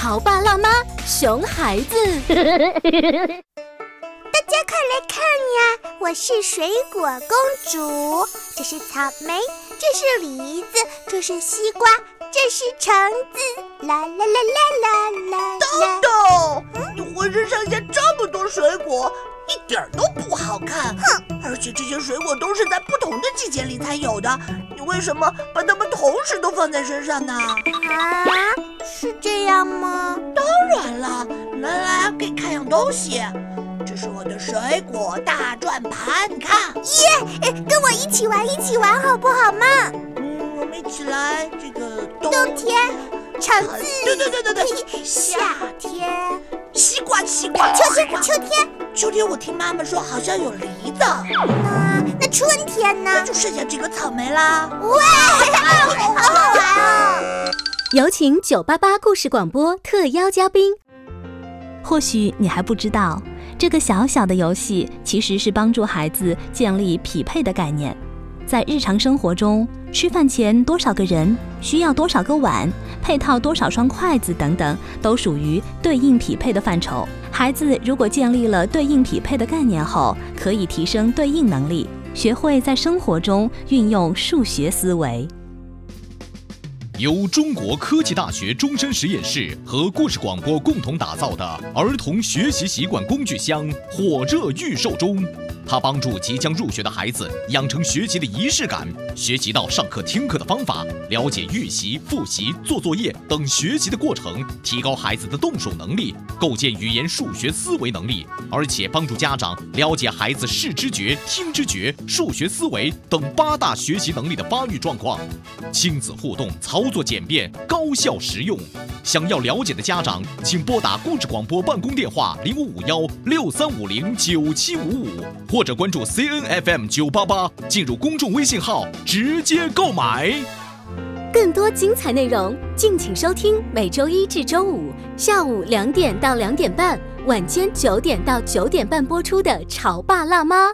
潮爸辣妈熊孩子。大家快来看呀！我是水果公主，这是草莓，这是梨子，这是西瓜，这是橙子。啦啦啦啦啦啦！豆豆，你浑身上下这么多水果，一点儿都不好看。哼！而且这些水果都是在不同的季节里才有的，你为什么把它们同时都放在身上呢？啊，是这样吗？当然了，来来，给你看样东西。这是我的水果大转盘，你看，耶！跟我一起玩，一起玩好不好嘛？嗯，我们一起来。这个冬冬天，橙子，对对对对对，夏天，西瓜西瓜，秋天秋天秋天，我听妈妈说好像有梨子。那那春天呢？那就剩下这个草莓啦。哇，好好玩哦！有请九八八故事广播特邀嘉宾。或许你还不知道。这个小小的游戏其实是帮助孩子建立匹配的概念，在日常生活中，吃饭前多少个人，需要多少个碗，配套多少双筷子等等，都属于对应匹配的范畴。孩子如果建立了对应匹配的概念后，可以提升对应能力，学会在生活中运用数学思维。由中国科技大学终身实验室和故事广播共同打造的儿童学习习惯工具箱火热预售中。它帮助即将入学的孩子养成学习的仪式感，学习到上课听课的方法，了解预习、复习、做作业等学习的过程，提高孩子的动手能力，构建语言数学思维能力，而且帮助家长了解孩子视知觉、听知觉、数学思维等八大学习能力的发育状况。亲子互动，操作简便，高效实用。想要了解的家长，请拨打故事广播办公电话零五五幺六三五零九七五五。或者关注 C N F M 九八八，进入公众微信号直接购买。更多精彩内容，敬请收听每周一至周五下午两点到两点半，晚间九点到九点半播出的《潮爸辣妈》。